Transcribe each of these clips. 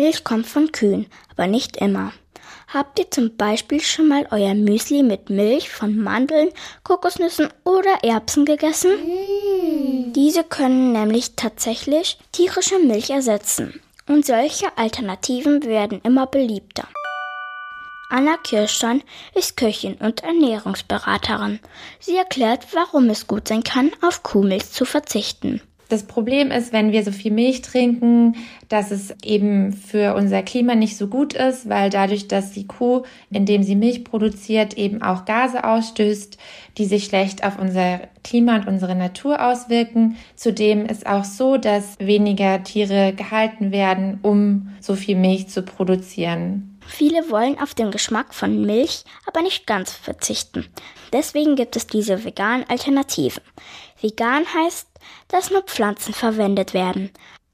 Milch kommt von Kühen, aber nicht immer. Habt ihr zum Beispiel schon mal euer Müsli mit Milch von Mandeln, Kokosnüssen oder Erbsen gegessen? Mm. Diese können nämlich tatsächlich tierische Milch ersetzen. Und solche Alternativen werden immer beliebter. Anna Kirstein ist Köchin und Ernährungsberaterin. Sie erklärt, warum es gut sein kann, auf Kuhmilch zu verzichten. Das Problem ist, wenn wir so viel Milch trinken, dass es eben für unser Klima nicht so gut ist, weil dadurch, dass die Kuh, indem sie Milch produziert, eben auch Gase ausstößt, die sich schlecht auf unser Klima und unsere Natur auswirken. Zudem ist auch so, dass weniger Tiere gehalten werden, um so viel Milch zu produzieren. Viele wollen auf den Geschmack von Milch aber nicht ganz verzichten. Deswegen gibt es diese veganen Alternativen. Vegan heißt, dass nur Pflanzen verwendet werden.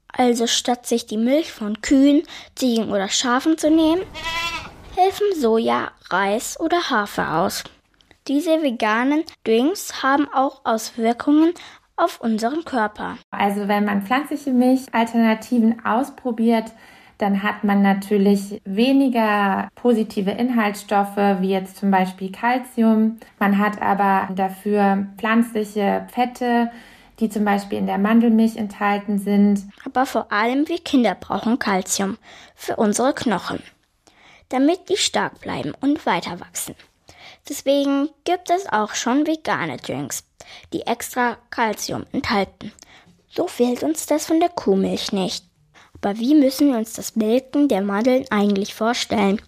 Also statt sich die Milch von Kühen, Ziegen oder Schafen zu nehmen, helfen Soja, Reis oder Hafer aus. Diese veganen Drinks haben auch Auswirkungen auf unseren Körper. Also wenn man pflanzliche Milchalternativen ausprobiert, dann hat man natürlich weniger positive Inhaltsstoffe, wie jetzt zum Beispiel Calcium. Man hat aber dafür pflanzliche Fette, die zum Beispiel in der Mandelmilch enthalten sind. Aber vor allem wir Kinder brauchen Calcium für unsere Knochen, damit die stark bleiben und weiter wachsen. Deswegen gibt es auch schon vegane Drinks, die extra Calcium enthalten. So fehlt uns das von der Kuhmilch nicht. Aber wie müssen wir uns das Melken der Mandeln eigentlich vorstellen?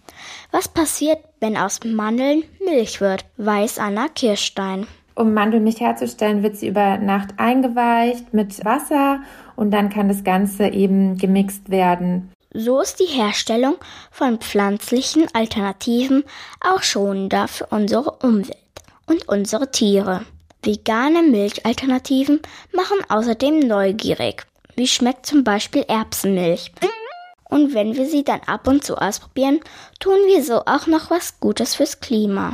Was passiert, wenn aus Mandeln Milch wird? Weiß Anna Kirstein. Um Mandelmilch herzustellen, wird sie über Nacht eingeweicht mit Wasser und dann kann das Ganze eben gemixt werden. So ist die Herstellung von pflanzlichen Alternativen auch schonender für unsere Umwelt und unsere Tiere. Vegane Milchalternativen machen außerdem neugierig. Wie schmeckt zum Beispiel Erbsenmilch? Und wenn wir sie dann ab und zu ausprobieren, tun wir so auch noch was Gutes fürs Klima.